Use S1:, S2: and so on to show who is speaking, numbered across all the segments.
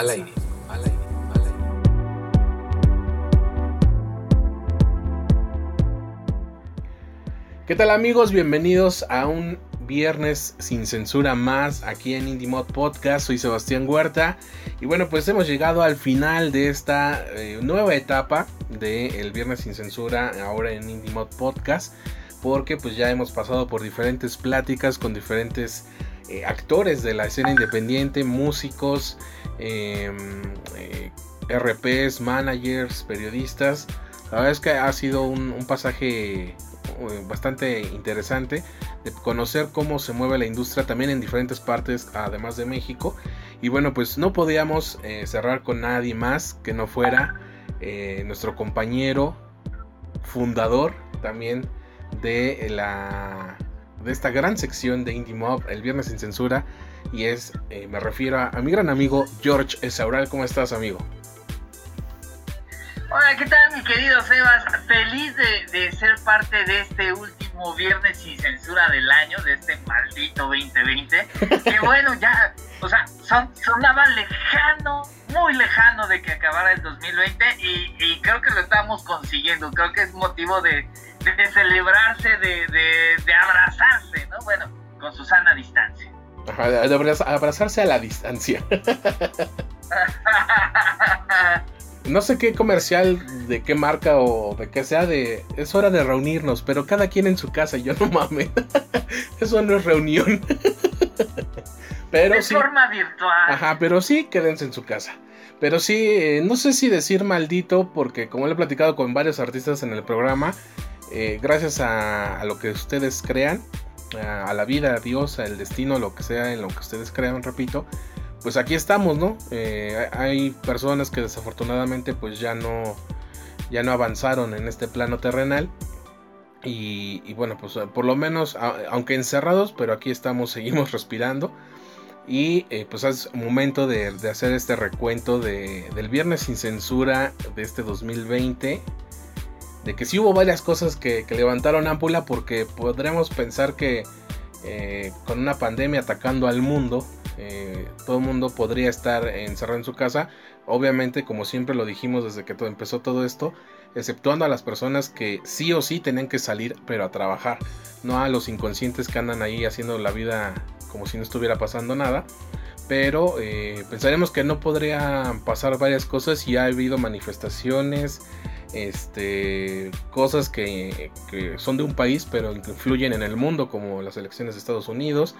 S1: Al aire.
S2: ¿Qué tal amigos? Bienvenidos a un viernes sin censura más aquí en Indie Mod Podcast. Soy Sebastián Huerta y bueno pues hemos llegado al final de esta eh, nueva etapa del viernes sin censura ahora en Indie Mod Podcast porque pues ya hemos pasado por diferentes pláticas con diferentes eh, actores de la escena independiente, músicos, em, eh, RPs, managers, periodistas. La verdad es que ha sido un, pasaje eh, bastante interesante de conocer cómo se mueve la industria también en diferentes partes además de México y bueno pues no podíamos eh, cerrar con nadie más que no fuera nuestro compañero fundador también de la de esta gran sección de Indie Mob el viernes sin censura y es me refiero a, mi gran amigo George Esaural ¿cómo estás amigo?
S3: Hola, ¿qué tal mi querido Sebas? Feliz de, ser parte de este último viernes sin censura del año, de este maldito 2020. Que bueno, ya, o sea, son, sonaba lejano, muy lejano de que acabara el 2020 y, y creo que lo estamos consiguiendo. Creo que es motivo de, de celebrarse, de, de, abrazarse, ¿no? Bueno, con su sana distancia.
S2: Ajá, de abrazarse a la distancia. no sé qué comercial de qué marca o de qué sea de es hora de reunirnos, pero cada quien en su casa, yo no mames. Eso no es reunión. pero
S3: de
S2: sí.
S3: forma virtual.
S2: Ajá, pero sí quédense en su casa. Pero sí, eh, no sé si decir maldito, porque como le he platicado con varios artistas en el programa, eh, gracias a, a, lo que ustedes crean, a, a la vida, a Dios, al destino, lo que sea en lo que ustedes crean, repito, pues aquí estamos, ¿no? Eh, hay personas que desafortunadamente pues ya no, ya no avanzaron en este plano terrenal. Y, bueno, pues por lo menos, aunque encerrados, pero aquí estamos, seguimos respirando. Y eh, pues es momento de, de, hacer este recuento de, del viernes sin censura de este 2020. De que sí hubo varias cosas que, que levantaron ámpula porque podremos pensar que eh, con una pandemia atacando al mundo, eh, todo el mundo podría estar encerrado en su casa. Obviamente, como siempre lo dijimos desde que todo empezó todo esto, exceptuando a las personas que sí o sí tenían que salir, pero a trabajar, no a los inconscientes que andan ahí haciendo la vida como si no estuviera pasando nada. Pero eh, pensaremos que no podrían pasar varias cosas y ha habido manifestaciones, este, cosas que, que, son de un país pero influyen en el mundo como las elecciones de Estados Unidos.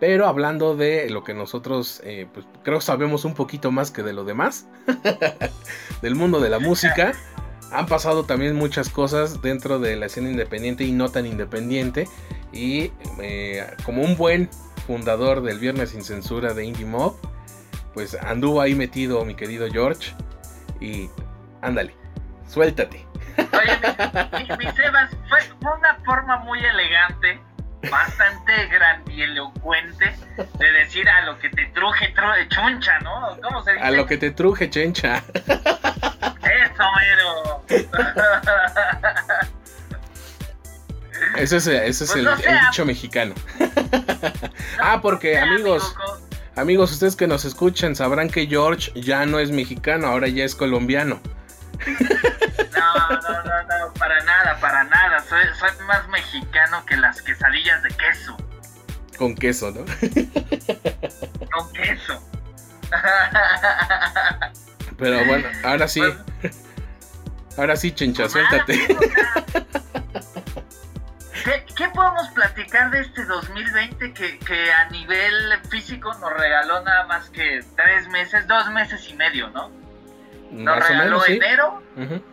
S2: Pero hablando de lo que nosotros eh, pues, creo sabemos un poquito más que de lo demás, del mundo de la música, han pasado también muchas cosas dentro de la escena independiente y no tan independiente. Y eh, como un buen fundador del Viernes sin Censura de Indie Mob, pues anduvo ahí metido mi querido George. Y ándale, suéltate.
S3: Oye, mi, mi, Sebas, fue una forma muy elegante bastante grandilocuente de decir a lo que te truje truje chuncha, ¿no? ¿Cómo se dice?
S2: A lo que te truje chencha.
S3: Eso, mero.
S2: Ese es, ese es
S3: Pues
S2: el,
S3: no
S2: el dicho mexicano. ah, porque amigos, amigos, ustedes que nos escuchan sabrán que George ya no es mexicano, ahora ya es colombiano.
S3: No, no, no, no, para nada, para nada. Soy, soy más mexicano que las quesadillas de queso.
S2: Con queso, ¿no?
S3: Con queso.
S2: Pero bueno, ahora sí. Ahora sí, chencha, suéltate.
S3: ¿Qué, ¿Qué, podemos platicar de este 2020 que, que, a nivel físico nos regaló nada más que tres meses, dos meses y medio, ¿no? Nos
S2: Más
S3: regaló
S2: o menos, ¿sí?
S3: enero,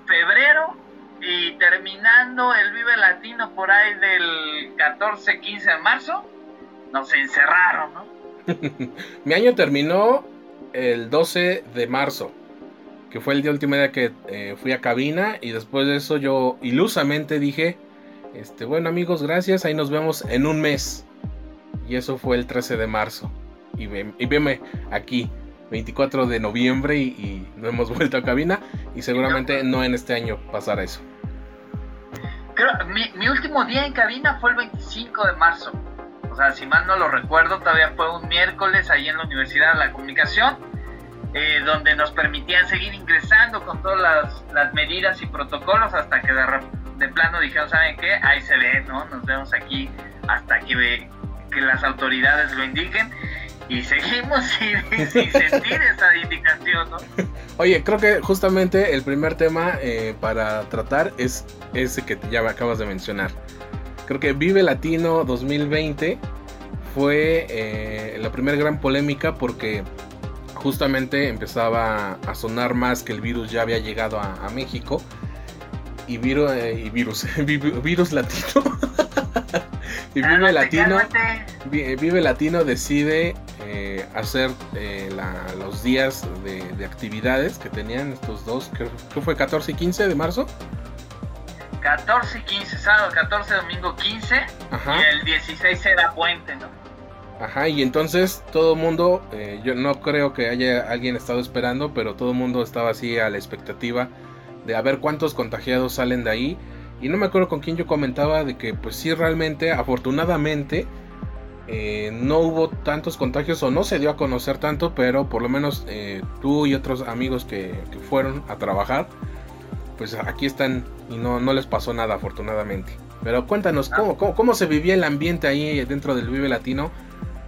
S3: febrero, y terminando el Vive Latino por ahí del 14-15 de marzo, nos encerraron, ¿no?
S2: Mi año terminó el 12 de marzo, que fue el día último día que eh, fui a cabina y después de eso yo ilusamente dije, este, bueno amigos, gracias, ahí nos vemos en un mes. Y eso fue el 13 de marzo. Y, ve, y veme aquí, 24 de noviembre y, no hemos vuelto a cabina y seguramente no en este año pasará eso.
S3: Creo, mi, mi último día en cabina fue el 25 de marzo. O sea, si mal no lo recuerdo, todavía fue un miércoles ahí en la Universidad de la Comunicación, eh, donde nos permitían seguir ingresando con todas las, las medidas y protocolos hasta que de, de, plano dijeron, ¿saben qué? Ahí se ve, ¿no? Nos vemos aquí hasta que, que las autoridades lo indiquen y seguimos sin, sin sentir esa indicación, ¿no?
S2: Oye, creo que justamente el primer tema eh, para tratar es ese que ya acabas de mencionar. Creo que Vive Latino 2020 fue eh, la primera gran polémica porque justamente empezaba a sonar más que el virus ya había llegado a, a México. Y, virus, eh, y virus, virus latino. y Vive Latino, Vive Latino decide eh, hacer eh, la, los días de, de, actividades que tenían estos dos, que fue 14 y 15 de marzo.
S3: 14 y 15, sábado 14, domingo 15 Ajá. y el 16 era puente, ¿no?
S2: Ajá, y entonces todo el mundo, eh, yo no creo que haya alguien estado esperando, pero todo el mundo estaba así a la expectativa de a ver cuántos contagiados salen de ahí. Y no me acuerdo con quién yo comentaba de que pues sí realmente, afortunadamente, eh, no hubo tantos contagios o no se dio a conocer tanto, pero por lo menos eh, tú y otros amigos que, que fueron a trabajar, pues aquí están y no, no les pasó nada afortunadamente. Pero cuéntanos, ¿cómo, cómo, cómo se vivía el ambiente ahí dentro del Vive Latino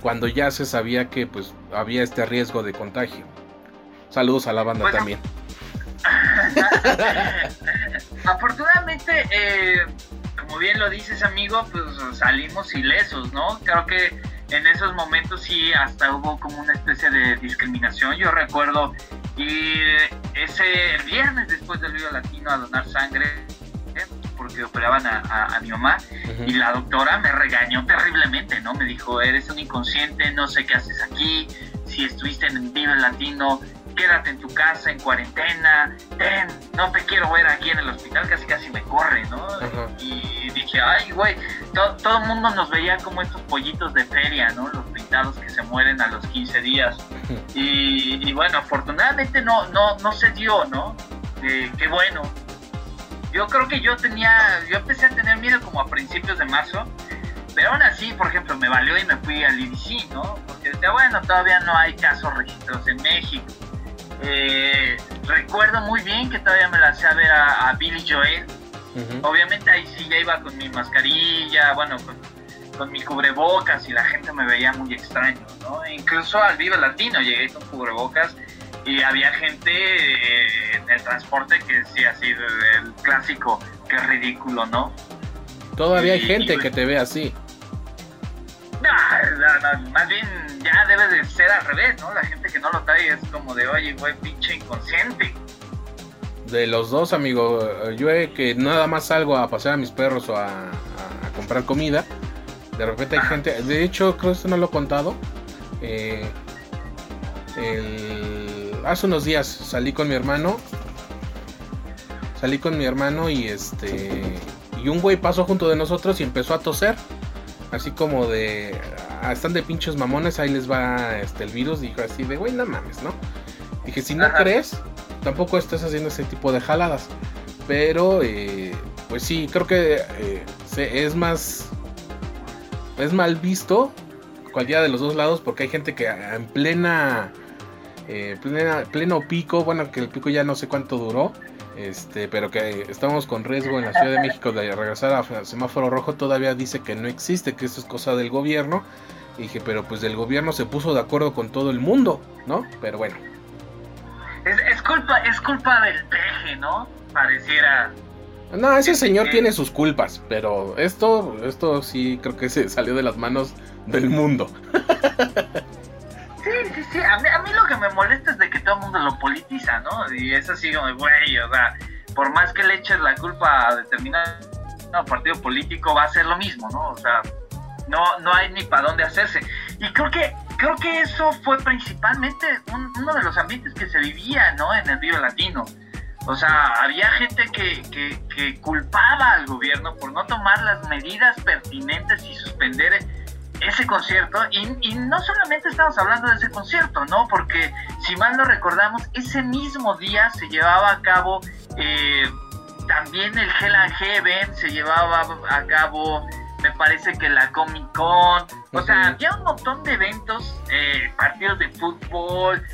S2: cuando ya se sabía que pues había este riesgo de contagio? Saludos a la banda bueno. también.
S3: Afortunadamente, eh, como bien lo dices amigo, pues salimos ilesos, ¿no? Creo que en esos momentos sí hasta hubo como una especie de discriminación. Yo recuerdo ir ese viernes después del Río Latino a donar sangre ¿eh? porque operaban a, a, a mi mamá uh -huh. y la doctora me regañó terriblemente, ¿no? Me dijo, eres un inconsciente, no sé qué haces aquí, si estuviste en Vive Latino, quédate en tu casa en cuarentena, ten, no te quiero ver aquí en el hospital, casi casi me corre, ¿no? Y dije, ay, güey, todo, todo el mundo nos veía como estos pollitos de feria, ¿no? Los pintados que se mueren a los 15 días. Y, y, bueno, afortunadamente no, no, no se dio, ¿no? Eh, qué bueno. Yo creo que yo tenía, yo empecé a tener miedo como a principios de marzo, pero aún así, por ejemplo, me valió y me fui al IDC, ¿no? Porque decía, bueno, todavía no hay casos registrados en México eh, recuerdo muy bien que todavía me lancé a ver a, a Billy Joel. Uh -huh. Obviamente ahí sí ya iba con mi mascarilla, bueno, con, con, mi cubrebocas y la gente me veía muy extraño, ¿no? Incluso al Viva Latino llegué con cubrebocas y había gente eh, en el transporte que decía así, el, el clásico, qué ridículo, ¿no?
S2: Todavía y, hay gente y, que te ve así.
S3: No, no, no, más bien ya debe de ser al revés, ¿no? La gente que no lo trae es como de, oye, güey, pinche inconsciente.
S2: De los dos, amigo, yo que nada más salgo a pasear a mis perros o a, a, a comprar comida, de repente hay Ajá. gente, de hecho, creo que esto no lo he contado, eh, el, hace unos días salí con mi hermano, salí con mi hermano y este, y un güey pasó junto de nosotros y empezó a toser así como de ah, están de pinches mamones, ahí les va este el virus, dijo así de, güey, no mames, ¿no? Dije, si no Ajá. crees, tampoco estás haciendo ese tipo de jaladas. Pero, eh, pues sí, creo que eh, es más, es mal visto cualquiera de los dos lados porque hay gente que en plena, eh, plena, pleno pico, bueno, que el pico ya no sé cuánto duró, este, pero que estamos con riesgo en la Ciudad de México de regresar a semáforo rojo, todavía dice que no existe, que esto es cosa del gobierno. Y dije, pero pues el gobierno se puso de acuerdo con todo el mundo, ¿no? Pero bueno.
S3: Es, es culpa, es culpa del peje, ¿no? Pareciera.
S2: No, ese señor tiene sus culpas, pero esto, esto sí creo que se salió de las manos del mundo.
S3: Sí, sí, sí. A mí, a mí, lo que me molesta es de que todo el mundo lo politiza, ¿no? Y es así como, güey, o sea, por más que le eches la culpa a determinado partido político, va a ser lo mismo, ¿no? O sea, no, no hay ni para dónde hacerse. Y creo que, creo que eso fue principalmente uno de los ambientes que se vivía, ¿no? En el Vivo Latino. O sea, había gente que, que, culpaba al gobierno por no tomar las medidas pertinentes y suspender ese concierto. Y, y, no solamente estamos hablando de ese concierto, ¿no? Porque si mal no recordamos, ese mismo día se llevaba a cabo eh, también el Hell and Heaven, se llevaba a cabo me parece que la Comic Con, o sea, había un montón de eventos, eh, partidos de fútbol,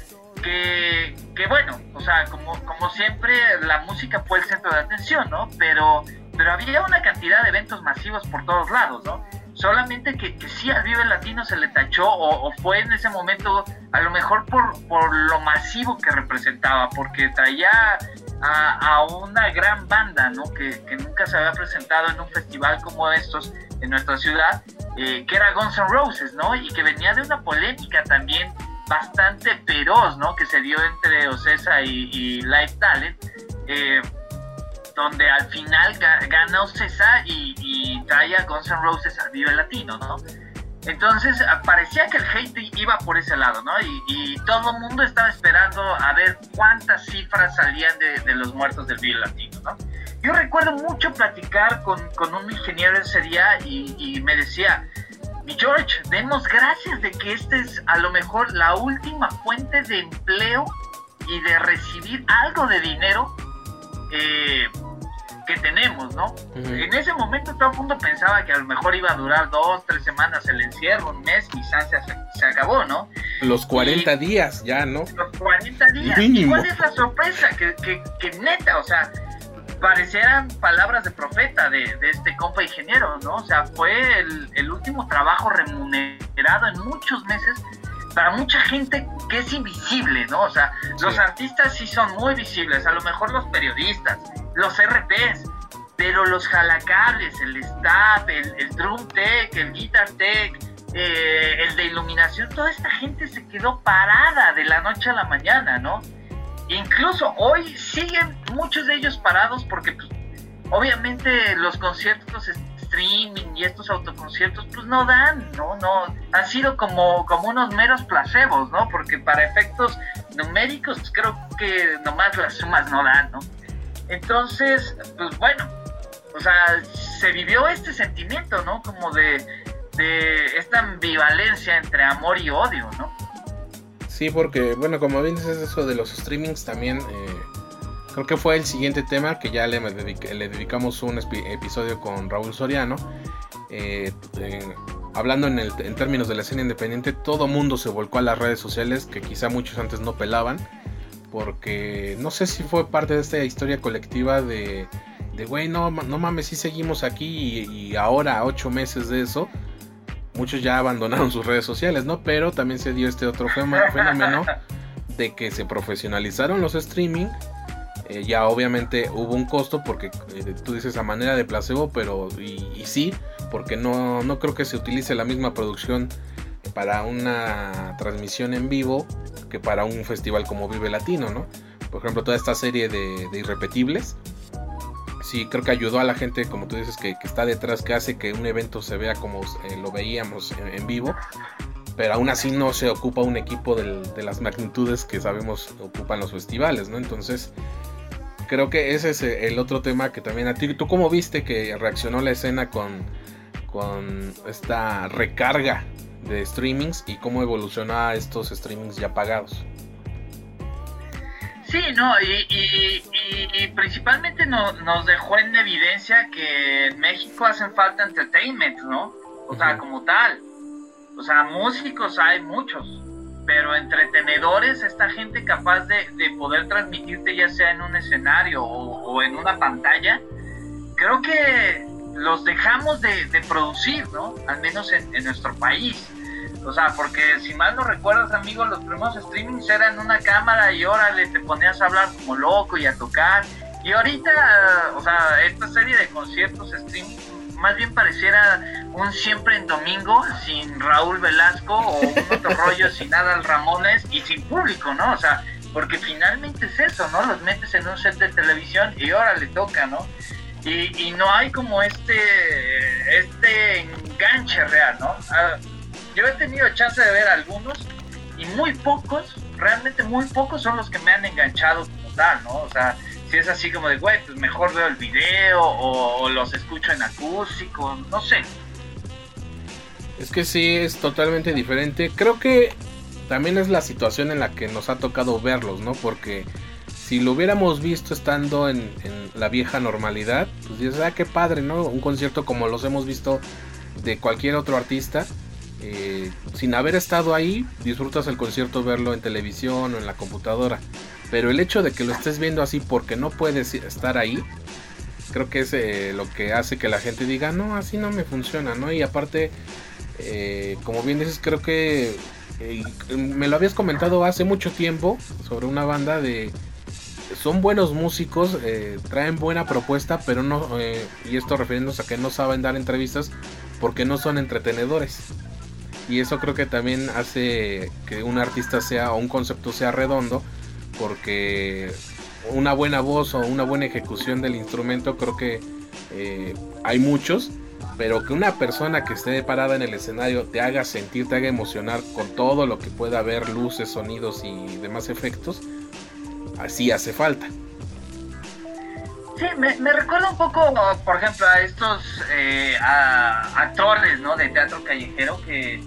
S3: que, que bueno, o sea, como, como siempre, la música fue el centro de atención, ¿no? Pero, pero había una cantidad de eventos masivos por todos lados, ¿no? Solamente que, sí al Vive Latino se le tachó o, fue en ese momento a lo mejor por, por lo masivo que representaba, porque traía a, una gran banda, ¿no? Que, que, nunca se había presentado en un festival como estos en nuestra ciudad, eh, que era Guns N' Roses, ¿no? Y que venía de una polémica también bastante feroz, ¿no? Que se dio entre Ocesa y, y Live Talent, eh, donde al final gana Ocesa y, y, trae a Guns N' Roses al Vive Latino, ¿no? Entonces parecía que el hate iba por ese lado, ¿no? Y, todo el mundo estaba esperando a ver cuántas cifras salían de, de los muertos del Vive Latino, ¿no? Yo recuerdo mucho platicar con, con un ingeniero ese día y, y me decía, mi George, demos gracias de que esta es a lo mejor la última fuente de empleo y de recibir algo de dinero eh, que tenemos, ¿no? En ese momento todo el mundo pensaba que a lo mejor iba a durar dos, tres semanas el encierro, un mes, quizás se, se acabó, ¿no?
S2: Los 40 días ya, ¿no?
S3: Los 40 días. ¿Y cuál es la sorpresa? Que, que, que neta, o sea, parecieran palabras de profeta de, este compa ingeniero, ¿no? O sea, fue el, último trabajo remunerado en muchos meses para mucha gente que es invisible, ¿no? O sea, los artistas sí son muy visibles, a lo mejor los periodistas, los RPs, pero los jalacables, el staff, el, drum tech, el guitar tech, eh, el de iluminación, toda esta gente se quedó parada de la noche a la mañana, ¿no? Incluso hoy siguen muchos de ellos parados porque pues, obviamente los conciertos streaming y estos autoconciertos pues no dan, ¿no? No, han sido como, como unos meros placebos, ¿no? Porque para efectos numéricos pues, creo que nomás las sumas no dan, ¿no? Entonces, pues bueno, o sea, se vivió este sentimiento, ¿no? Como de, de esta ambivalencia entre amor y odio, ¿no?
S2: Sí, porque, bueno, como bien dices eso de los streamings también, eh, creo que fue el siguiente tema que ya le, le dedicamos un episodio con Raúl Soriano. Eh, hablando en, el, en, términos de la escena independiente, todo mundo se volcó a las redes sociales que quizá muchos antes no pelaban. Porque no sé si fue parte de esta historia colectiva de, de güey, no, no mames, si seguimos aquí y, y ahora, ocho meses de eso, muchos ya abandonaron sus redes sociales, ¿no? Pero también se dio este otro fenómeno de que se profesionalizaron los streaming. Eh, ya obviamente hubo un costo porque eh, tú dices a manera de placebo, pero y, sí, porque no, no creo que se utilice la misma producción para una transmisión en vivo que para un festival como Vive Latino, ¿no? Por ejemplo, toda esta serie de, irrepetibles sí creo que ayudó a la gente, como tú dices, que, está detrás, que hace que un evento se vea como eh, lo veíamos en, vivo. Pero aún así no se ocupa un equipo de las magnitudes que sabemos ocupan los festivales, ¿no? Entonces, creo que ese es el otro tema que también a ti, ¿tú cómo viste que reaccionó la escena con, con esta recarga de streamings y cómo evoluciona estos streamings ya pagados?
S3: Sí, no, y, principalmente nos dejó en evidencia que en México hacen falta entertainment, ¿no? O sea, como tal. O sea, músicos hay muchos, pero entretenedores, esta gente capaz de, poder transmitirte ya sea en un escenario o, en una pantalla, creo que los dejamos de, producir, ¿no? Al menos en nuestro país. O sea, porque si mal no recuerdas, amigo, los primeros streamings eran una cámara y órale, te ponías a hablar como loco y a tocar. Y ahorita, o sea, esta serie de conciertos streaming más bien pareciera un siempre en domingo sin Raúl Velasco o un otro rollo sin Adal Ramones y sin público, ¿no? O sea, porque finalmente es eso, ¿no? Los metes en un set de televisión y ahora le toca, ¿no? Y, no hay como este, este enganche real, ¿no? Ah, yo he tenido chance de ver algunos y muy pocos, realmente muy pocos son los que me han enganchado como tal, ¿no? O sea, si es así como de, güey, pues mejor veo el video o, los escucho en acústico, no sé.
S2: Es que sí, es totalmente diferente. Creo que también es la situación en la que nos ha tocado verlos, ¿no? Porque si lo hubiéramos visto estando en, la vieja normalidad, pues dices, ah, qué padre, ¿no? Un concierto como los hemos visto de cualquier otro artista. Eh, sin haber estado ahí, disfrutas el concierto verlo en televisión o en la computadora. Pero el hecho de que lo estés viendo así porque no puedes estar ahí, creo que es eh, lo que hace que la gente diga, no, así no me funciona, ¿no? Y aparte, eh, como bien dices, creo que me lo habías comentado hace mucho tiempo sobre una banda de son buenos músicos, eh, traen buena propuesta, pero no, eh, y esto refiriéndose a que no saben dar entrevistas porque no son entretenedores. Y eso creo que también hace que un artista sea o un concepto sea redondo, porque una buena voz o una buena ejecución del instrumento creo que eh, hay muchos, pero que una persona que esté parada en el escenario te haga sentir, te haga emocionar con todo lo que pueda haber, luces, sonidos y demás efectos, así hace falta.
S3: Sí, me, recuerda un poco, por ejemplo, a estos eh, actores ¿no? de teatro callejero que,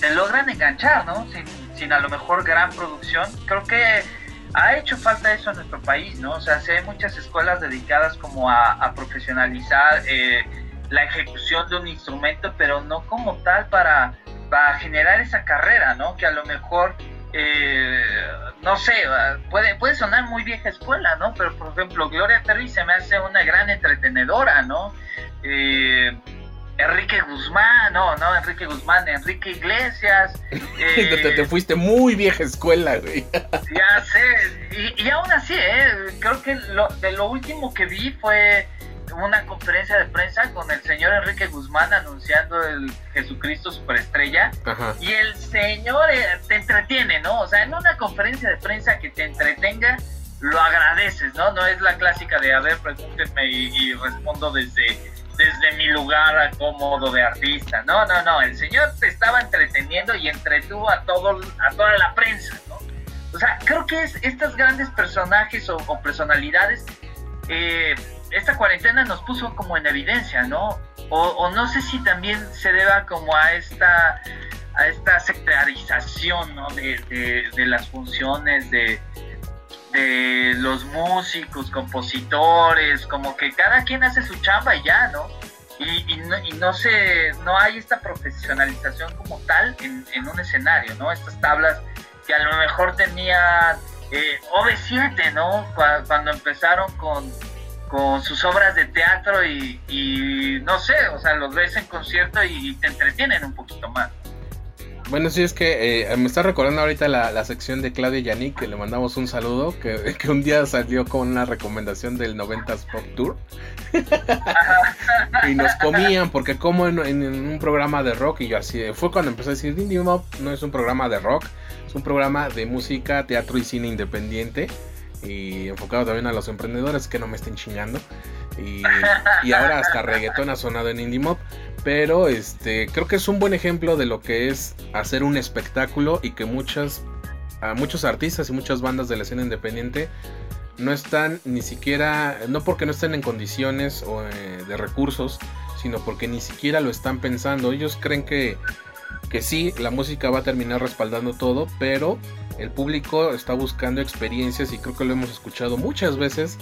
S3: te logran enganchar, ¿no? Sin, sin, a lo mejor gran producción. Creo que ha hecho falta eso en nuestro país, ¿no? O sea, hay muchas escuelas dedicadas como a, profesionalizar eh, la ejecución de un instrumento, pero no como tal para, para generar esa carrera, ¿no? Que a lo mejor eh, no sé, puede, puede sonar muy vieja escuela, ¿no? Pero por ejemplo, Gloria Terry se me hace una gran entretenedora, ¿no? Eh, Enrique Guzmán, no, no, Enrique Guzmán, Enrique Iglesias.
S2: Eh, te, te, fuiste muy vieja escuela, güey.
S3: ya sé, y, y aún así, ¿eh? creo que lo, de lo último que vi fue una conferencia de prensa con el señor Enrique Guzmán anunciando el Jesucristo Superestrella. Y el señor eh, te entretiene, ¿no? O sea, en una conferencia de prensa que te entretenga, lo agradeces, ¿no? No es la clásica de, a ver, pregúntenme y, respondo desde, desde mi lugar cómodo de artista. No, no, no. El señor te estaba entreteniendo y entretuvo a, todo, a toda la prensa, ¿no? O sea, creo que es, estos grandes personajes o, personalidades eh, esta cuarentena nos puso como en evidencia, ¿no? O, no sé si también se deba como a esta a esta sectarización ¿no? de, las funciones de, de los músicos, compositores, como que cada quien hace su chamba y ya, ¿no? Y, no, y no, se, no hay esta profesionalización como tal en, un escenario, ¿no? Estas tablas que a lo mejor tenían eh, OV7, ¿no? Cuando empezaron con sus obras de teatro y, no sé, o sea, los ves en concierto y te entretienen un poquito más.
S2: Bueno, sí, es que eh, me está recordando ahorita la, sección de Claudia Yannick, que le mandamos un saludo, que, un día salió con una recomendación del 90s Pop Tour. y nos comían, porque como en, un programa de rock, y yo así, fue cuando empecé a decir, Indie Mob no es un programa de rock, es un programa de música, teatro y cine independiente y enfocado también a los emprendedores que no me estén chingando. Y, ahora hasta reggaetón ha sonado en Indie Mob. Pero este, creo que es un buen ejemplo de lo que es hacer un espectáculo y que muchas, muchos artistas y muchas bandas de la escena independiente no están ni siquiera, no porque no estén en condiciones o, eh, de recursos, sino porque ni siquiera lo están pensando. Ellos creen que, que sí, la música va a terminar respaldando todo, pero el público está buscando experiencias y creo que lo hemos escuchado muchas veces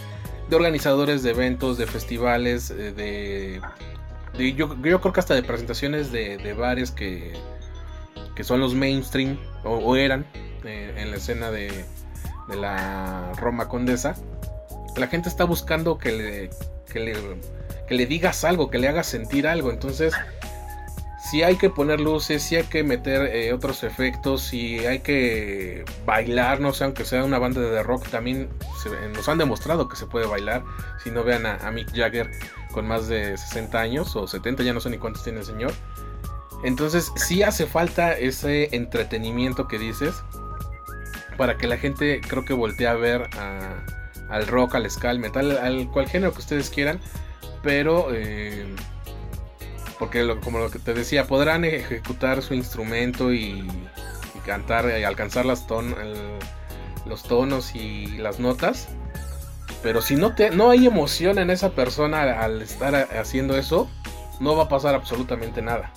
S2: de organizadores de eventos, de festivales, eh, de, yo, creo que hasta de presentaciones de, bares que, que son los mainstream o, eran eh, en la escena de, la Roma Condesa. La gente está buscando que le, que le, que le digas algo, que le hagas sentir algo. Entonces, si hay que poner luces, si hay que meter eh, otros efectos, si hay que bailar, no sé, aunque sea una banda de rock, también nos han demostrado que se puede bailar. Si no vean a, Mick Jagger con más de 60 años o 70, ya no sé ni cuántos tiene el señor. Entonces, sí hace falta ese entretenimiento que dices. para que la gente creo que voltee a ver al rock, al ska, al metal, al cual género que ustedes quieran, pero eh, porque como lo que te decía, podrán ejecutar su instrumento y, cantar y alcanzar las los tonos y las notas, pero si no, te, no hay emoción en esa persona al estar haciendo eso, no va a pasar absolutamente nada.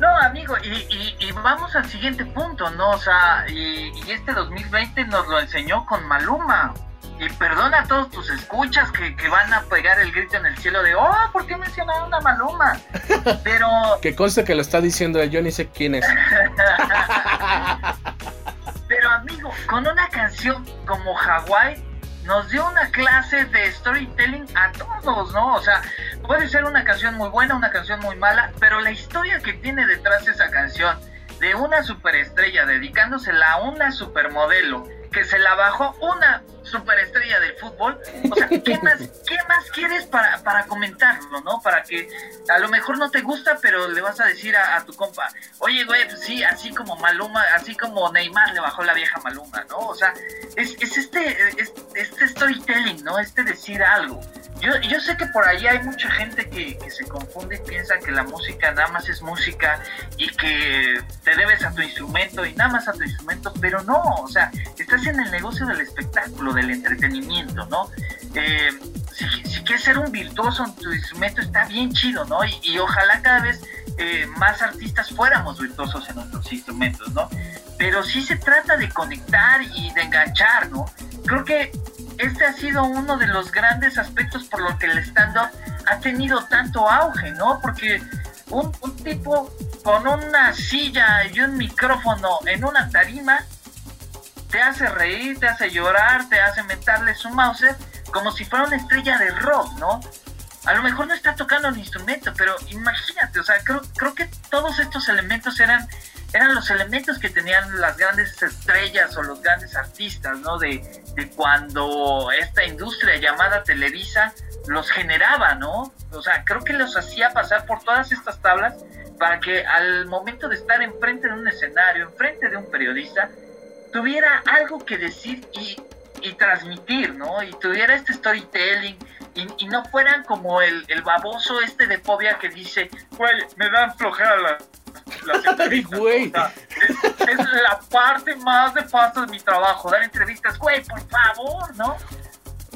S3: No, amigo, y, vamos al siguiente punto, ¿no? O sea, y, este 2020 nos lo enseñó con Maluma. Y perdona a todos tus escuchas que, van a pegar el grito en el cielo de, oh, ¿por qué mencionaron a Maluma? Pero...
S2: que conste que lo está diciendo él, yo ni sé quién es.
S3: Pero amigo, con una canción como Hawaii, nos dio una clase de storytelling a todos, ¿no? O sea, puede ser una canción muy buena, una canción muy mala, pero la historia que tiene detrás de esa canción, de una superestrella dedicándosela a una supermodelo, que se la bajó una superestrella del fútbol. O sea, ¿qué más, qué más quieres para, para comentarlo, no? Para que a lo mejor no te gusta, pero le vas a decir a, tu compa, oye, güey, pues sí, así como Maluma, así como Neymar le bajó la vieja Maluma, ¿no? O sea, es, es este, este storytelling, ¿no? Este decir algo. Yo, yo sé que por ahí hay mucha gente que, que, se confunde y piensa que la música nada más es música y que te debes a tu instrumento y nada más a tu instrumento, pero no, o sea, estás en el negocio del espectáculo, del entretenimiento, ¿no? Eh, si, quieres ser un virtuoso en tu instrumento, está bien chido, ¿no? Y, ojalá cada vez eh, más artistas fuéramos virtuosos en nuestros instrumentos, ¿no? Pero sí se trata de conectar y de enganchar, ¿no? Creo que este ha sido uno de los grandes aspectos por los que el stand-up ha tenido tanto auge, ¿no? Porque un, un, tipo con una silla y un micrófono en una tarima te hace reír, te hace llorar, te hace mentarle su mouse como si fuera una estrella de rock, ¿no? A lo mejor no está tocando el instrumento, pero imagínate, o sea, creo, creo que todos estos elementos eran eran los elementos que tenían las grandes estrellas o los grandes artistas, ¿no? De, cuando esta industria llamada Televisa los generaba, ¿no? O sea, creo que los hacía pasar por todas estas tablas para que al momento de estar enfrente de un escenario, enfrente de un periodista, tuviera algo que decir y, transmitir, ¿no? Y tuviera este storytelling y, no fueran como el, el, baboso este de Povia que dice, güey, me dan flojera güey. es, la parte más de paso de mi trabajo, dar entrevistas, güey, por favor, ¿no?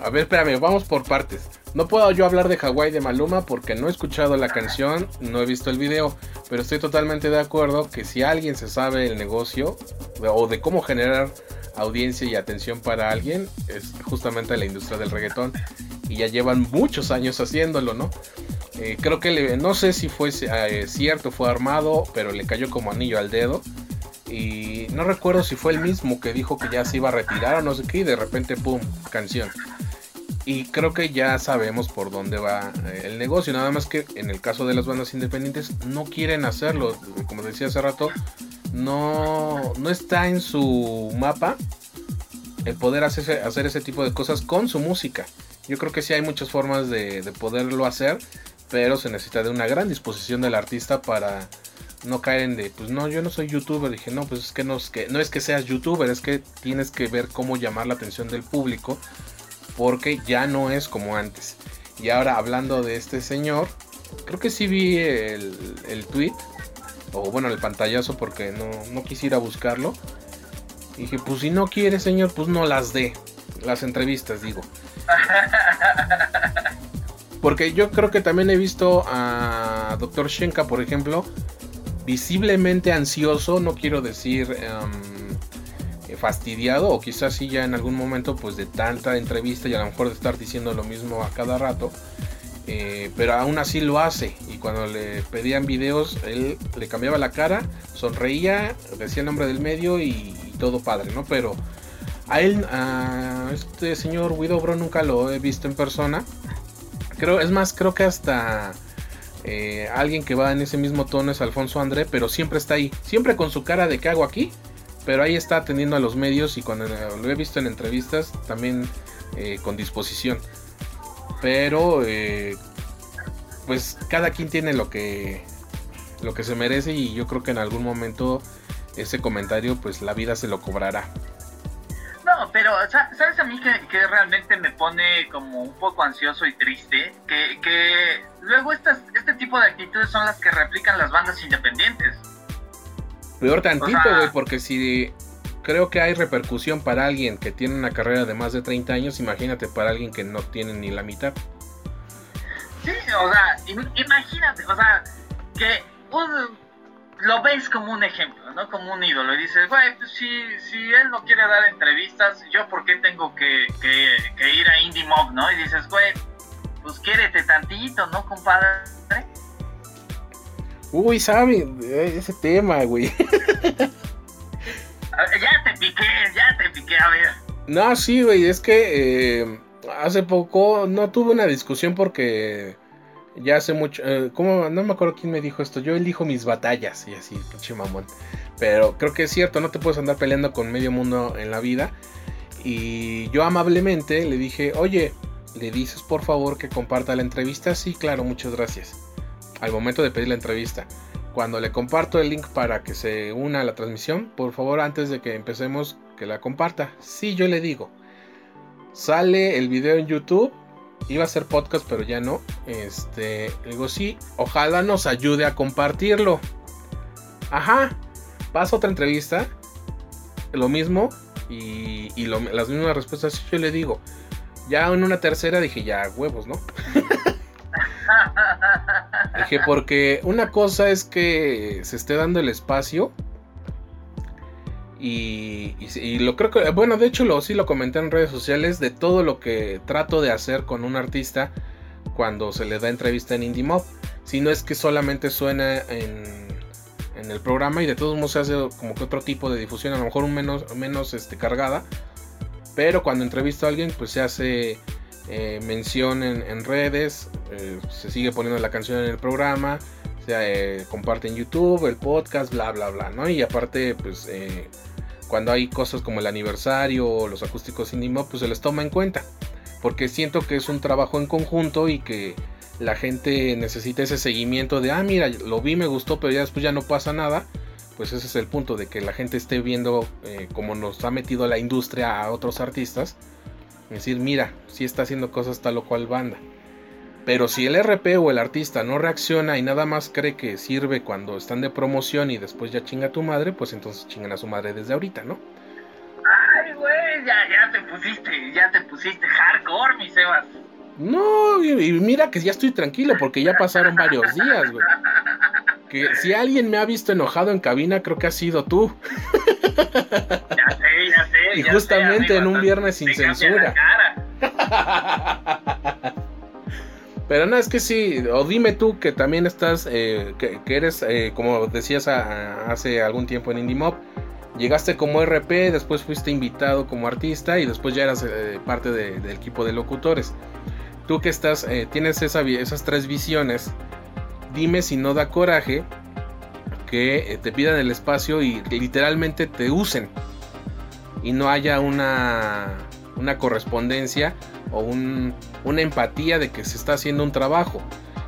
S2: A ver, espérame, vamos por partes. No puedo yo hablar de Hawái de Maluma porque no he escuchado la canción, no he visto el video, pero estoy totalmente de acuerdo que si alguien se sabe el negocio o de cómo generar audiencia y atención para alguien, es justamente la industria del reggaetón. Y ya llevan muchos años haciéndolo, ¿no? Eh, creo que le, no sé si fue eh, cierto, fue armado, pero le cayó como anillo al dedo. Y no recuerdo si fue el mismo que dijo que ya se iba a retirar o no sé qué, y de repente, ¡pum! canción. Y creo que ya sabemos por dónde va eh, el negocio. Nada más que en el caso de las bandas independientes no quieren hacerlo. Como decía hace rato, no, no está en su mapa el poder hacer, hacer ese tipo de cosas con su música. Yo creo que sí hay muchas formas de poderlo hacer pero se necesita de una gran disposición del artista para no caer en de, pues no, yo no soy youtuber. Dije, no, pues es que no es que, no es que seas youtuber, es que tienes que ver cómo llamar la atención del público, porque ya no es como antes. Y ahora hablando de este señor, creo que sí vi el, el tweet, o bueno, el pantallazo, porque no, no quisiera buscarlo. dije, pues si no quiere, señor, pues no las dé. Las entrevistas, digo. Porque yo creo que también he visto a Dr. Shenka, por ejemplo, visiblemente ansioso, no quiero decir em, fastidiado, o quizás sí ya en algún momento pues de tanta entrevista y a lo mejor de estar diciendo lo mismo a cada rato. Eh, pero aún así lo hace y cuando le pedían videos él le cambiaba la cara, sonreía, decía el nombre del medio y, todo padre, ¿no? Pero a él, a este señor Widobro nunca lo he visto en persona. Creo, es más, creo que hasta eh, alguien que va en ese mismo tono es Alfonso André, pero siempre está ahí. Siempre con su cara de hago aquí, pero ahí está atendiendo a los medios y cuando lo he visto en entrevistas también eh, con disposición. Pero eh, pues cada quien tiene lo que lo que se merece y yo creo que en algún momento ese comentario pues la vida se lo cobrará.
S3: No, pero ¿sabes a mí que, realmente me pone como un poco ansioso y triste? Que, que luego estas, este tipo de actitudes son las que replican las bandas independientes.
S2: Peor tantito, güey, porque si creo que hay repercusión para alguien que tiene una carrera de más de 30 años, imagínate para alguien que no tiene ni la mitad.
S3: Sí, o sea, imagínate, o sea, que lo ves como un ejemplo, ¿no? Como un ídolo. Y dices, güey, pues si, si él no quiere dar entrevistas, ¿yo por qué tengo que, que, ir a Indie Mob, no? Y dices, güey, pues quiérete tantito, ¿no, compadre?
S2: Uy, sabe, ese tema, güey.
S3: ya te piqué, ya te piqué, a ver.
S2: No, sí, güey, es que eh, hace poco no tuve una discusión porque ya hace mucho, eh, ¿cómo? No me acuerdo quién me dijo esto, yo elijo mis batallas y así, pinche mamón. Pero creo que es cierto, no te puedes andar peleando con medio mundo en la vida. Y yo amablemente le dije, oye, ¿le dices por favor que comparta la entrevista? Sí, claro, muchas gracias. Al momento de pedir la entrevista. Cuando le comparto el link para que se una a la transmisión, por favor antes de que empecemos que la comparta. Sí, yo le digo. Sale el video en YouTube iba a ser podcast, pero ya no. Este, digo, sí, ojalá nos ayude a compartirlo. Ajá, pasa otra entrevista, lo mismo, y, las mismas respuestas. Yo le digo, ya en una tercera dije, ya huevos, ¿no? dije, porque una cosa es que se esté dando el espacio y, lo creo que, bueno, de hecho lo, sí lo comenté en redes sociales de todo lo que trato de hacer con un artista cuando se le da entrevista en Indie Mob. Si no es que solamente suena en, en el programa y de todos modos se hace como que otro tipo de difusión, a lo mejor un menos, menos este, cargada. Pero cuando entrevisto a alguien, pues se hace eh, mención en, redes, eh, se sigue poniendo la canción en el programa, se eh, comparte en YouTube, el podcast, bla, bla, bla, ¿no? Y aparte, pues cuando hay cosas como el aniversario o los acústicos indie pues se les toma en cuenta. Porque siento que es un trabajo en conjunto y que la gente necesita ese seguimiento de, ah, mira, lo vi, me gustó, pero ya después ya no pasa nada. Pues ese es el punto de que la gente esté viendo eh, cómo nos ha metido la industria a otros artistas. Decir, mira, si está haciendo cosas tal o cual banda. Pero si el RP o el artista no reacciona y nada más cree que sirve cuando están de promoción y después ya chinga a tu madre, pues entonces chingan a su madre desde ahorita, ¿no?
S3: Ay, güey, ya, ya te pusiste, ya te pusiste hardcore, mi Sebas.
S2: No, y, mira que ya estoy tranquilo porque ya pasaron varios días, güey. Que si alguien me ha visto enojado en cabina, creo que ha sido tú.
S3: Ya sé, ya sé.
S2: Y justamente en un viernes sin censura. Pero no, es que sí, o dime tú que también estás, eh, que, eres, eh, como decías hace algún tiempo en Indie Mob, llegaste como RP, después fuiste invitado como artista y después ya eras eh, parte del equipo de locutores. Tú que estás, tienes esas tres visiones, dime si no da coraje que te pidan el espacio y literalmente te usen y no haya una, una correspondencia o una empatía de que se está haciendo un trabajo.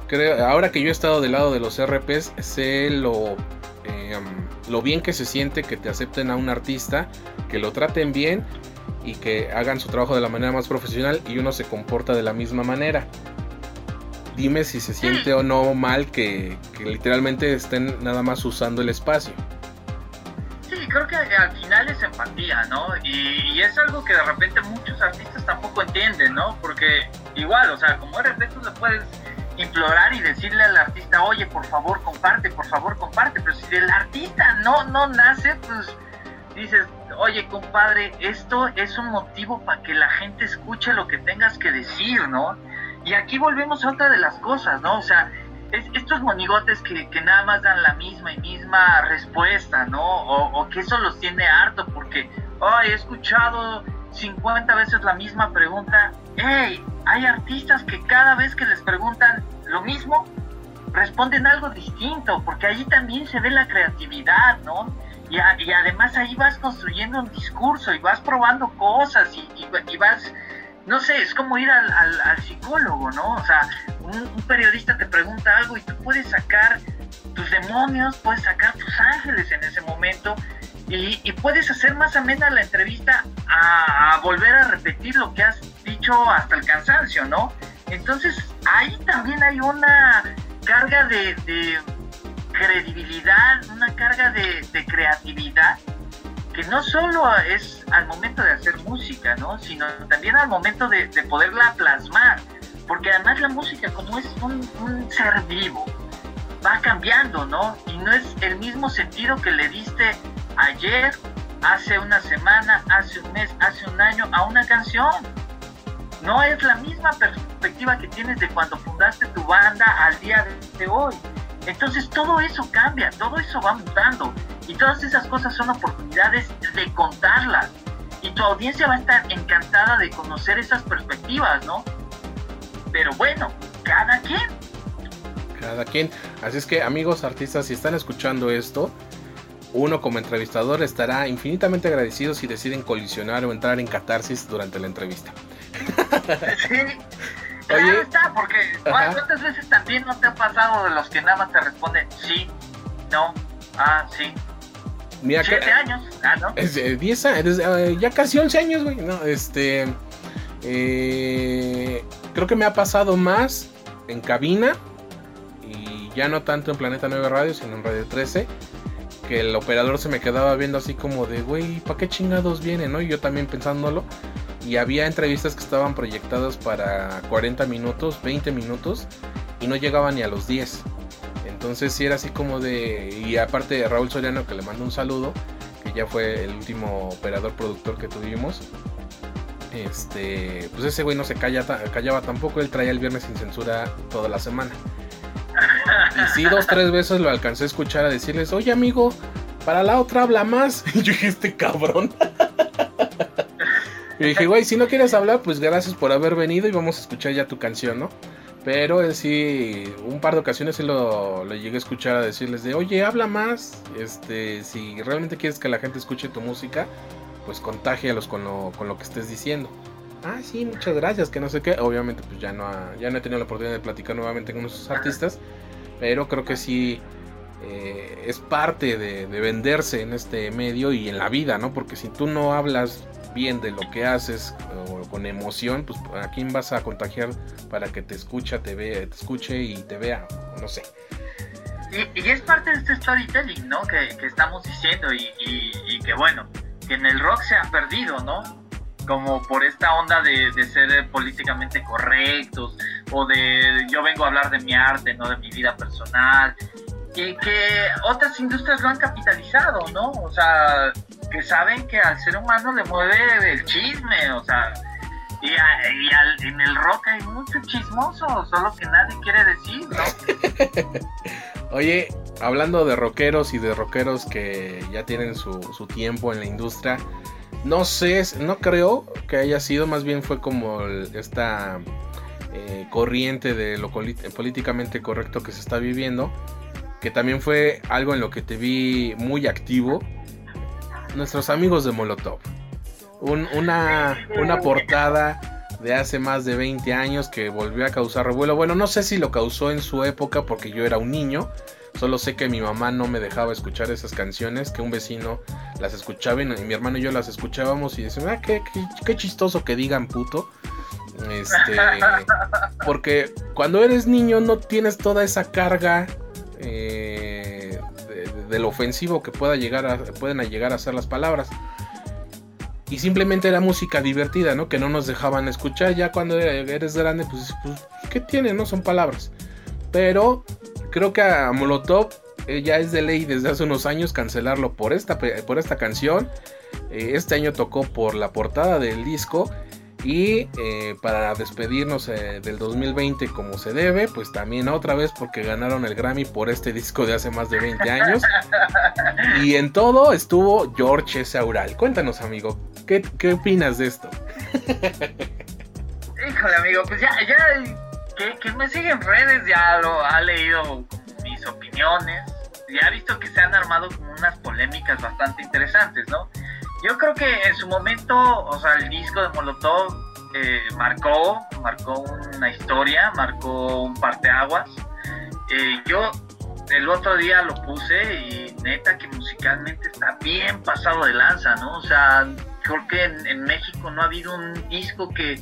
S2: Creo, ahora que yo he estado del lado de los RPs, sé lo, em, lo bien que se siente que te acepten a un artista, que lo traten bien y que hagan su trabajo de la manera más profesional y uno se comporta de la misma manera. Dime si se siente o no mal que, que literalmente estén nada más usando el espacio
S3: creo que al final es empatía, ¿no? Y, es algo que de repente muchos artistas tampoco entienden, ¿no? Porque igual, o sea, como eres de tú le puedes implorar y decirle al artista, oye, por favor, comparte, por favor, comparte. Pero si el artista no, no nace, pues dices, oye, compadre, esto es un motivo para que la gente escuche lo que tengas que decir, ¿no? Y aquí volvemos a otra de las cosas, ¿no? O sea, estos monigotes que, nada más dan la misma y misma respuesta, ¿no? O, que eso los tiene harto porque, ay, he escuchado 50 veces la misma pregunta. Hey, hay artistas que cada vez que les preguntan lo mismo, responden algo distinto, porque allí también se ve la creatividad, ¿no? Y, y además ahí vas construyendo un discurso y vas probando cosas y, y vas no sé, es como ir al, al, psicólogo, ¿no? O sea, un, periodista te pregunta algo y tú puedes sacar tus demonios, puedes sacar tus ángeles en ese momento y, puedes hacer más amena la entrevista a, volver a repetir lo que has dicho hasta el cansancio, ¿no? Entonces ahí también hay una carga de, credibilidad, una carga de, creatividad que no solo es al momento de hacer música, ¿no? Sino también al momento de, poderla plasmar, porque además la música como es un, ser vivo, va cambiando, ¿no? Y no es el mismo sentido que le diste ayer, hace una semana, hace un mes, hace un año a una canción. No es la misma perspectiva que tienes de cuando fundaste tu banda al día de hoy. Entonces todo eso cambia, todo eso va mutando y todas esas cosas son oportunidades de contarlas. Y tu audiencia va a estar encantada de conocer esas perspectivas, ¿no? Pero bueno, cada quien.
S2: Cada quien. Así es que amigos artistas, si están escuchando esto, uno como entrevistador estará infinitamente agradecido si deciden colisionar o entrar en catarsis durante la entrevista.
S3: Sí. Oye, está, porque ¿cuántas veces también no te ha pasado de los que nada más te responden sí, no, ah, sí? Mira, Siete años, ah, ¿no? Es,
S2: eh, diez años, eh, ya casi 11 años, güey. No, este. Eh, creo que me ha pasado más en cabina y ya no tanto en Planeta 9 Radio, sino en Radio 13 que el operador se me quedaba viendo así como de, güey, ¿para qué chingados viene? ¿no? Y yo también pensándolo. Y había entrevistas que estaban proyectadas para 40 minutos, 20 minutos, y no llegaban ni a los 10. Entonces sí era así como de... Y aparte de Raúl Soriano, que le mando un saludo, que ya fue el último operador productor que tuvimos. Este, pues ese güey no se calla, callaba tampoco, él traía el viernes sin censura toda la semana. Y sí, dos, tres veces lo alcancé a escuchar a decirles, oye amigo, para la otra habla más. Y yo dije, este cabrón. Y dije, güey, si no quieres hablar, pues gracias por haber venido y vamos a escuchar ya tu canción, ¿no? Pero en sí, un par de ocasiones sí lo, lo, llegué a escuchar a decirles de, oye, habla más. Este, si realmente quieres que la gente escuche tu música, pues contágialos con lo, con lo que estés diciendo. Ah, sí, muchas gracias, que no sé qué. Obviamente, pues ya no, ya no he tenido la oportunidad de platicar nuevamente con esos artistas. Pero creo que sí eh, es parte de, venderse en este medio y en la vida, ¿no? Porque si tú no hablas bien de lo que haces o con emoción, pues a quién vas a contagiar para que te escucha, te vea, te escuche y te vea, no sé.
S3: Y, es parte de este storytelling, ¿no? Que, estamos diciendo y, que bueno, que en el rock se ha perdido, ¿no? Como por esta onda de, de ser políticamente correctos, o de yo vengo a hablar de mi arte, no de mi vida personal, y que otras industrias lo han capitalizado, ¿no? O sea, que saben que al ser humano le mueve el chisme, o sea, y, en el rock hay mucho chismoso, solo que nadie quiere decir, ¿no?
S2: Oye, hablando de rockeros y de rockeros que ya tienen su, su tiempo en la industria, no sé, no creo que haya sido, más bien fue como esta eh, corriente de lo políticamente correcto que se está viviendo, que también fue algo en lo que te vi muy activo, nuestros amigos de Molotov. una, una portada de hace más de 20 años que volvió a causar revuelo. Bueno, no sé si lo causó en su época porque yo era un niño. Solo sé que mi mamá no me dejaba escuchar esas canciones, que un vecino las escuchaba y mi hermano y yo las escuchábamos y decíamos, ah, qué, qué chistoso que digan puto. Este, porque cuando eres niño no tienes toda esa carga eh, del ofensivo que pueda llegar pueden llegar a ser las palabras. Y simplemente era música divertida, ¿no? Que no nos dejaban escuchar. Ya cuando eres grande, pues, pues ¿qué tiene? No son palabras. Pero creo que a Molotov eh, ya es de ley desde hace unos años cancelarlo por esta, por esta canción. Eh, este año tocó por la portada del disco. Y eh, para despedirnos eh, del 2020 como se debe, pues también otra vez porque ganaron el Grammy por este disco de hace más de 20 años. y en todo estuvo George Saural. Cuéntanos, amigo, ¿qué, qué opinas de esto?
S3: Híjole, amigo, pues ya, ya que, me sigue en redes ya lo ha leído mis opiniones. Ya ha visto que se han armado como unas polémicas bastante interesantes, ¿no? Yo creo que en su momento, o sea, el disco de Molotov eh, marcó, marcó una historia, marcó un parteaguas. Eh, yo el otro día lo puse y neta que musicalmente está bien pasado de lanza, ¿no? O sea, creo que en, México no ha habido un disco que,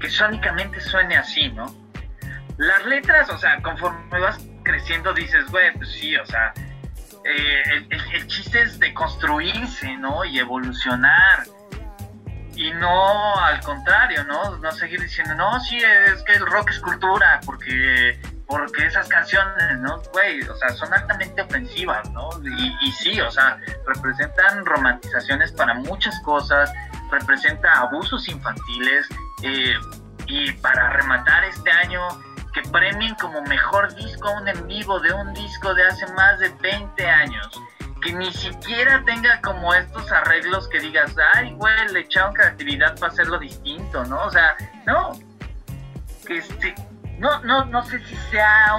S3: que sónicamente suene así, ¿no? Las letras, o sea, conforme vas creciendo dices, güey, pues sí, o sea, eh, el, chiste es de construirse, ¿no? Y evolucionar. Y no al contrario, ¿no? No seguir diciendo, no, sí, es que el rock es cultura, porque porque esas canciones, ¿no? Güey, o sea, son altamente ofensivas, ¿no? Y, sí, o sea, representan romantizaciones para muchas cosas, representa abusos infantiles, eh, y para rematar este año, que premien como mejor disco un en vivo de un disco de hace más de 20 años, que ni siquiera tenga como estos arreglos que digas, ay, güey, le echaron creatividad para hacerlo distinto, ¿no? O sea, no, que este no, no, no sé si sea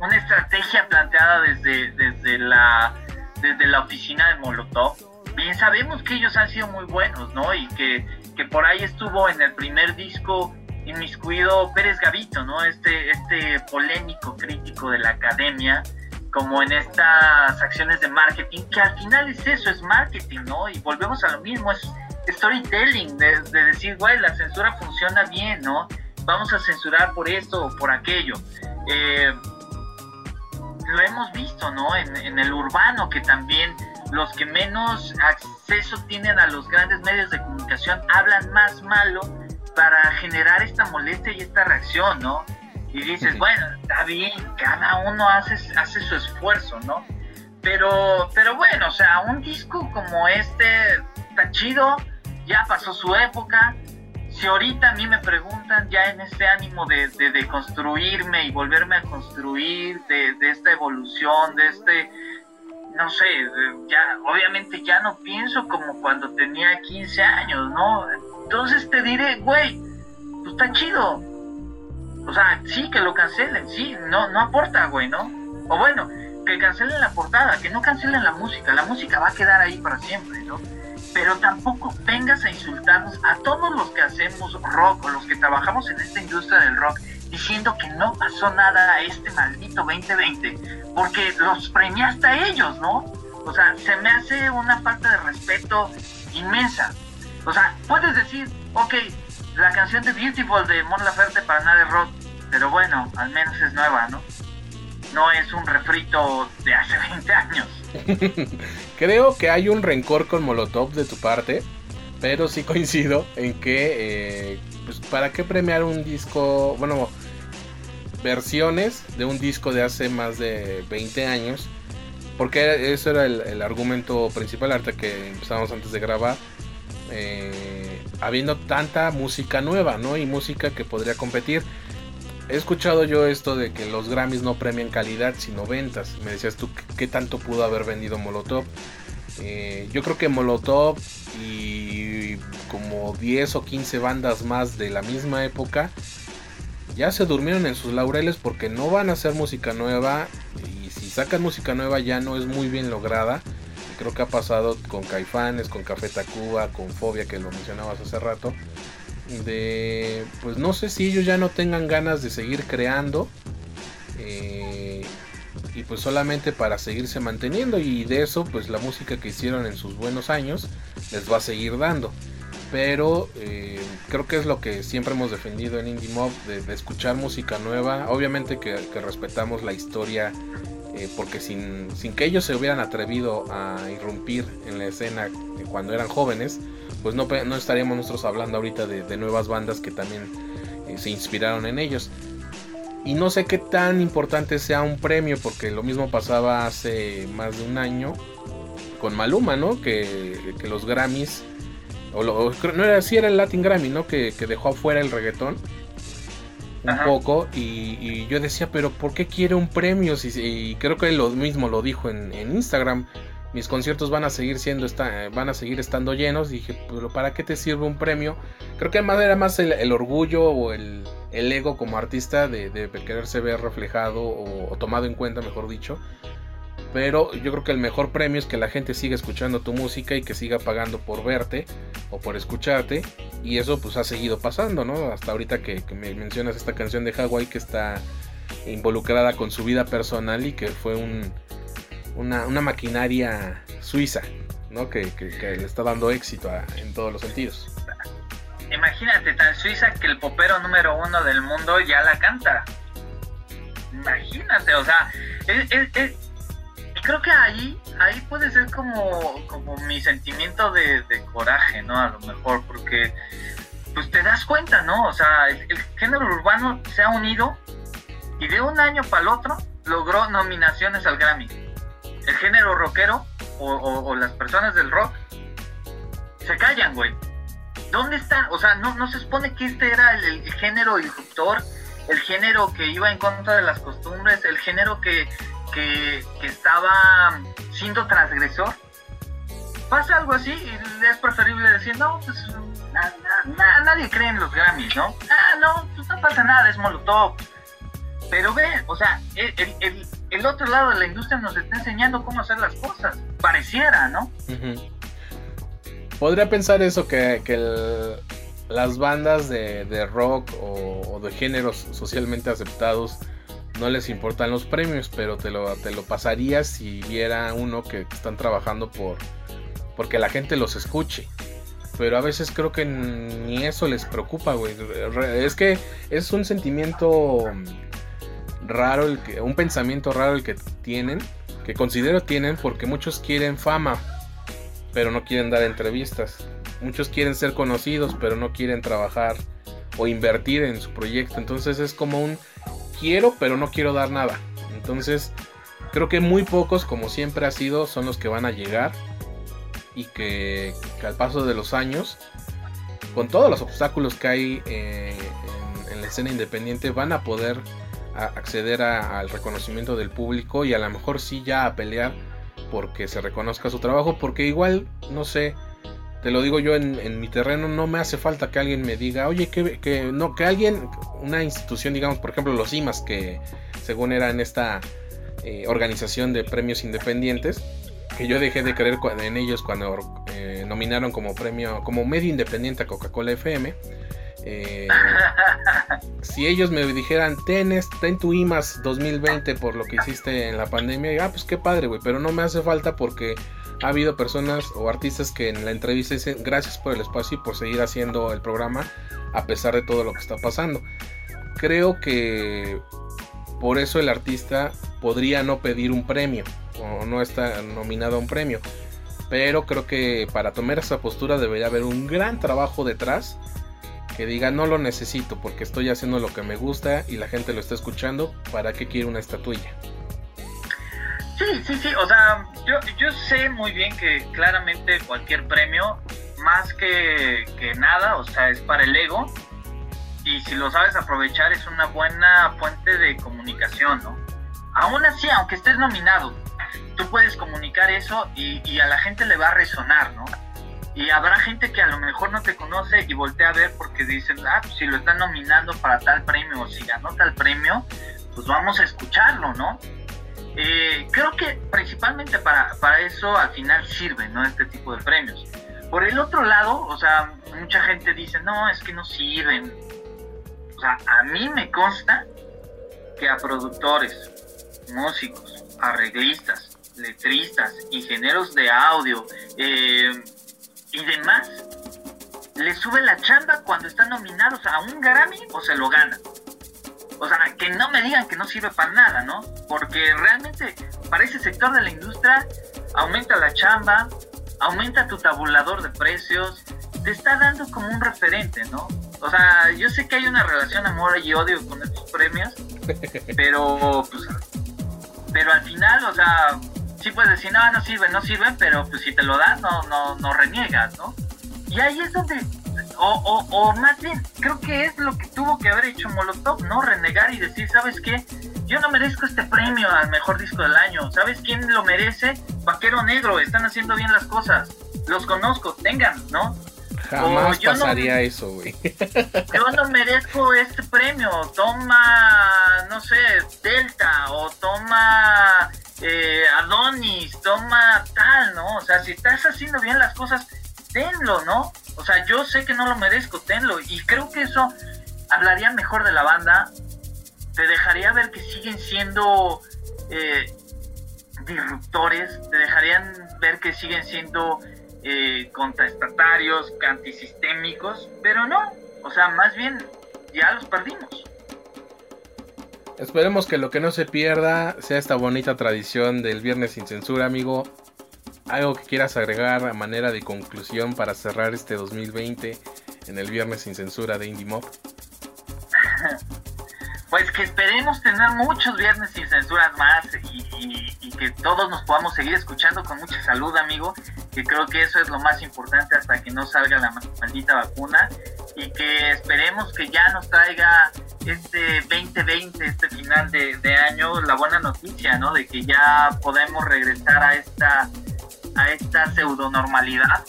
S3: una estrategia planteada desde, desde, la, desde la oficina de Molotov. Bien sabemos que ellos han sido muy buenos, ¿no? Y que, que por ahí estuvo en el primer disco inmiscuido Pérez Gavito, ¿no? Este, este polémico crítico de la academia, como en estas acciones de marketing, que al final es eso, es marketing, ¿no? Y volvemos a lo mismo, es storytelling, de, de decir, güey, la censura funciona bien, ¿no? vamos a censurar por esto o por aquello. Eh, lo hemos visto, ¿no? En, el urbano, que también los que menos acceso tienen a los grandes medios de comunicación hablan más malo para generar esta molestia y esta reacción, ¿no? Y dices, bueno, está bien, cada uno hace, hace su esfuerzo, ¿no? Pero, pero bueno, o sea, un disco como este está chido, ya pasó su época, si ahorita a mí me preguntan ya en este ánimo de, de, construirme y volverme a construir, de, de, esta evolución, de este, no sé, ya obviamente ya no pienso como cuando tenía 15 años, ¿no? Entonces te diré, güey, pues está chido. O sea, sí, que lo cancelen, sí, no, no aporta, güey, ¿no? O bueno, que cancelen la portada, que no cancelen la música, la música va a quedar ahí para siempre, ¿no? pero tampoco vengas a insultarnos a todos los que hacemos rock o los que trabajamos en esta industria del rock diciendo que no pasó nada a este maldito 2020, porque los premiaste a ellos, ¿no? O sea, se me hace una falta de respeto inmensa. O sea, puedes decir, ok, la canción de Beautiful de Mon Laferte para nada de rock, pero bueno, al menos es nueva, ¿no? No es un refrito de hace 20 años.
S2: Creo que hay un rencor con Molotov de tu parte, pero sí coincido en que, eh, pues, ¿para qué premiar un disco? Bueno, versiones de un disco de hace más de 20 años. Porque eso era el, argumento principal, hasta que empezamos antes de grabar. Eh, habiendo tanta música nueva, ¿no? Y música que podría competir he escuchado yo esto de que los Grammys no premian calidad sino ventas. Me decías tú qué tanto pudo haber vendido Molotov. Eh, yo creo que Molotov y como 10 o 15 bandas más de la misma época ya se durmieron en sus laureles porque no van a hacer música nueva y si sacan música nueva ya no es muy bien lograda. creo que ha pasado con Caifanes, con Café Tacuba, con Fobia que lo mencionabas hace rato de pues no sé si ellos ya no tengan ganas de seguir creando eh, y pues solamente para seguirse manteniendo y de eso pues la música que hicieron en sus buenos años les va a seguir dando pero eh, creo que es lo que siempre hemos defendido en Indie Mob de, escuchar música nueva obviamente que, respetamos la historia eh, porque sin, sin, que ellos se hubieran atrevido a irrumpir en la escena cuando eran jóvenes pues no, no estaríamos nosotros hablando ahorita de, nuevas bandas que también eh, se inspiraron en ellos. Y no sé qué tan importante sea un premio, porque lo mismo pasaba hace más de un año con Maluma, ¿no? Que, los Grammys, o, no era así, era el Latin Grammy, ¿no? Que, dejó afuera el reggaetón un poco y, yo decía, pero ¿por qué quiere un premio? Si, y creo que él lo mismo lo dijo en, en Instagram mis conciertos van a seguir siendo van a seguir estando llenos. Dije pero para qué te sirve un premio creo que además era más el, orgullo o el, ego como artista de, quererse ver reflejado o, tomado en cuenta mejor dicho. Pero yo creo que el mejor premio es que la gente siga escuchando tu música y que siga pagando por verte o por escucharte. Y eso pues ha seguido pasando no hasta ahorita que, me mencionas esta canción de Hawaii que está involucrada con su vida personal y que fue un, una, maquinaria suiza, ¿no? Que, le está dando éxito en todos los sentidos.
S3: Imagínate, tan suiza que el popero número uno del mundo ya la canta. Imagínate, o sea, creo que ahí, ahí puede ser como, como mi sentimiento de, coraje, ¿no? A lo mejor, porque pues te das cuenta, ¿no? O sea, el género urbano se ha unido y de un año para el otro logró nominaciones al Grammy el género rockero o, las personas del rock se callan, güey. ¿Dónde están? O sea, no, no se supone que este era el, género disruptor, el género que iba en contra de las costumbres, el género que, que, estaba siendo transgresor. Pasa algo así y es preferible decir, no, pues nadie cree en los Grammys, ¿no? Ah, no, pues no pasa nada, es Molotov. Pero ve, o sea, el, el otro lado de la industria nos está enseñando cómo hacer las cosas. Pareciera, ¿no?
S2: Podría pensar eso, que, las bandas de, rock o, de géneros socialmente aceptados no les importan los premios, pero te lo, te lo pasaría si viera uno que están trabajando por porque la gente los escuche. Pero a veces creo que ni eso les preocupa, güey. Es que es un sentimiento raro, el que, un pensamiento raro el que tienen, que considero tienen porque muchos quieren fama, pero no quieren dar entrevistas. Muchos quieren ser conocidos, pero no quieren trabajar o invertir en su proyecto. Entonces es como un quiero, pero no quiero dar nada. Entonces creo que muy pocos, como siempre ha sido, son los que van a llegar y que, al paso de los años, con todos los obstáculos que hay eh, en la escena independiente, van a poder acceder al reconocimiento del público y a lo mejor sí ya a pelear porque se reconozca su trabajo, porque igual, no sé, te lo digo yo en, mi terreno, no me hace falta que alguien me diga, oye, que, que, no, que alguien, una institución, digamos, por ejemplo, los IMAS, que según era en esta eh, organización de premios independientes, que yo dejé de creer en ellos cuando eh, nominaron como premio, como medio independiente a Coca-Cola FM eh, si ellos me dijeran, ten, tu IMAS 2020 por lo que hiciste en la pandemia, ah, pues qué padre, güey, pero no me hace falta porque ha habido personas o artistas que en la entrevista dicen gracias por el espacio y por seguir haciendo el programa a pesar de todo lo que está pasando. Creo que por eso el artista podría no pedir un premio o no está nominado a un premio. Pero creo que para tomar esa postura debería haber un gran trabajo detrás que diga no lo necesito porque estoy haciendo lo que me gusta y la gente lo está escuchando, ¿para qué quiero una estatuilla?
S3: Sí, sí, sí, o sea, yo, yo sé muy bien que claramente cualquier premio, más que, nada, o sea, es para el ego y si lo sabes aprovechar es una buena fuente de comunicación, ¿no? Aún así, aunque estés nominado, tú puedes comunicar eso y a la gente le va a resonar, ¿no? Y habrá gente que a lo mejor no te conoce y voltea a ver porque dicen, ah, pues si lo están nominando para tal premio o si ganó tal premio, pues vamos a escucharlo, ¿no? Eh, creo que principalmente para, para eso al final sirve, ¿no? Este tipo de premios. Por el otro lado, o sea, mucha gente dice, no, es que no sirven. O sea, a mí me consta que a productores, músicos, arreglistas, letristas, ingenieros de audio, eh, y demás, le sube la chamba cuando están nominados a un Grammy o se lo ganan. O sea, que no me digan que no sirve para nada, ¿no? Porque realmente para ese sector de la industria aumenta la chamba, aumenta tu tabulador de precios, te está dando como un referente, ¿no? O sea, yo sé que hay una relación amor y odio con estos premios, pero pues, pero al final, o sea, sí puedes decir, no, no sirve, no sirve, pero pues si te lo dan, no, no, no reniegas, ¿no? Y ahí es donde, o, o, o más bien, creo que es lo que tuvo que haber hecho Molotov, ¿no? Renegar y decir, ¿sabes qué? Yo no merezco este premio al mejor disco del año. ¿Sabes quién lo merece? Vaquero Negro, están haciendo bien las cosas. Los conozco, tengan, ¿no?
S2: Jamás pasaría eso, güey.
S3: Yo no merezco este premio. Toma, no sé, Delta o toma eh, Adonis, toma tal, ¿no? O sea, si estás haciendo bien las cosas, tenlo, ¿no? O sea, yo sé que no lo merezco, tenlo. Y creo que eso hablaría mejor de la banda te dejaría ver que siguen siendo eh, disruptores, te dejarían ver que siguen siendo eh, contraestatarios, antisistémicos, pero no, o sea, más bien ya los perdimos.
S2: Esperemos que lo que no se pierda sea esta bonita tradición del viernes sin censura, amigo. Algo que quieras agregar a manera de conclusión para cerrar este 2020 en el viernes sin censura de Indie Mob.
S3: Pues que esperemos tener muchos viernes sin censuras más y, que todos nos podamos seguir escuchando con mucha salud, amigo. Que creo que eso es lo más importante hasta que no salga la maldita vacuna y que esperemos que ya nos traiga este 2020, este final de, de año, la buena noticia, ¿no? De que ya podemos regresar a esta a esta pseudo normalidad,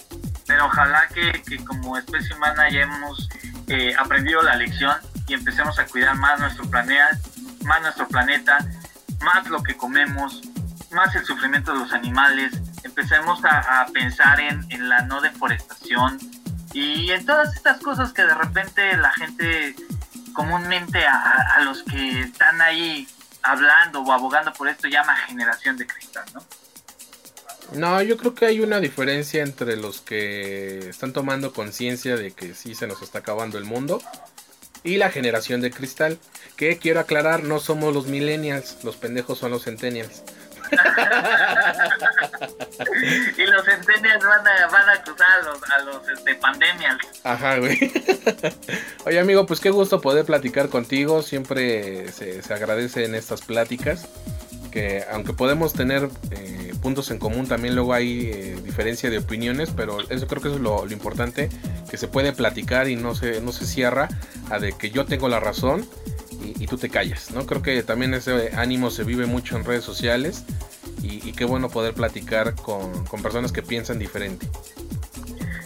S3: pero ojalá que, que como especie humana ya hemos eh, aprendido la lección y empecemos a cuidar más nuestro planeta, más nuestro planeta, más lo que comemos, más el sufrimiento de los animales, empecemos a, pensar en, la no deforestación y en todas estas cosas que de repente la gente comúnmente a los que están ahí hablando o abogando por esto llama generación de cristal, ¿no?
S2: No, yo creo que hay una diferencia entre los que están tomando conciencia de que sí se nos está acabando el mundo y la generación de cristal. Que quiero aclarar, no somos los millennials, los pendejos son los centennials.
S3: y los centennials van a, van a cruzar a los, a los este, pandemials.
S2: Ajá, güey. Oye, amigo, pues qué gusto poder platicar contigo. Siempre se, se agradece en estas pláticas. Que aunque podemos tener eh, puntos en común, también luego hay eh, diferencia de opiniones, pero eso creo que eso es lo, importante, que se puede platicar y no se, no se cierra a de que yo tengo la razón y, y, tú te callas, ¿no? Creo que también ese ánimo se vive mucho en redes sociales y, qué bueno poder platicar con, con, personas que piensan diferente.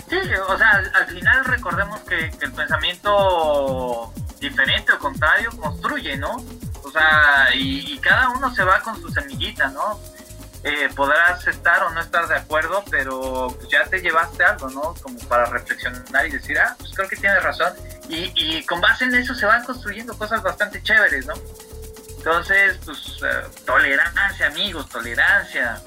S3: Sí, o sea, al, al final recordemos que, que, el pensamiento diferente o contrario construye, ¿no? O sea, y, y cada uno se va con su semillita, ¿no? Eh, podrás estar o no estar de acuerdo, pero pues ya te llevaste algo, ¿no? Como para reflexionar y decir, ah, pues creo que tienes razón. Y, con base en eso se van construyendo cosas bastante chéveres, ¿no? Entonces, pues, uh, tolerancia, amigos, tolerancia.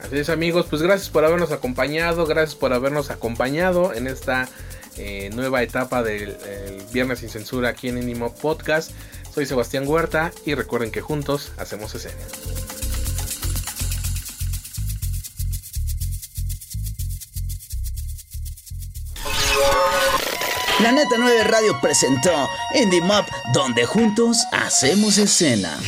S2: Así es, amigos, pues gracias por habernos acompañado, gracias por habernos acompañado en esta eh, nueva etapa del Viernes sin Censura aquí en Inimo Podcast. Soy Sebastián Huerta y recuerden que juntos hacemos escena.
S4: La Neta 9 Radio presentó Indie Mob, donde juntos hacemos escena.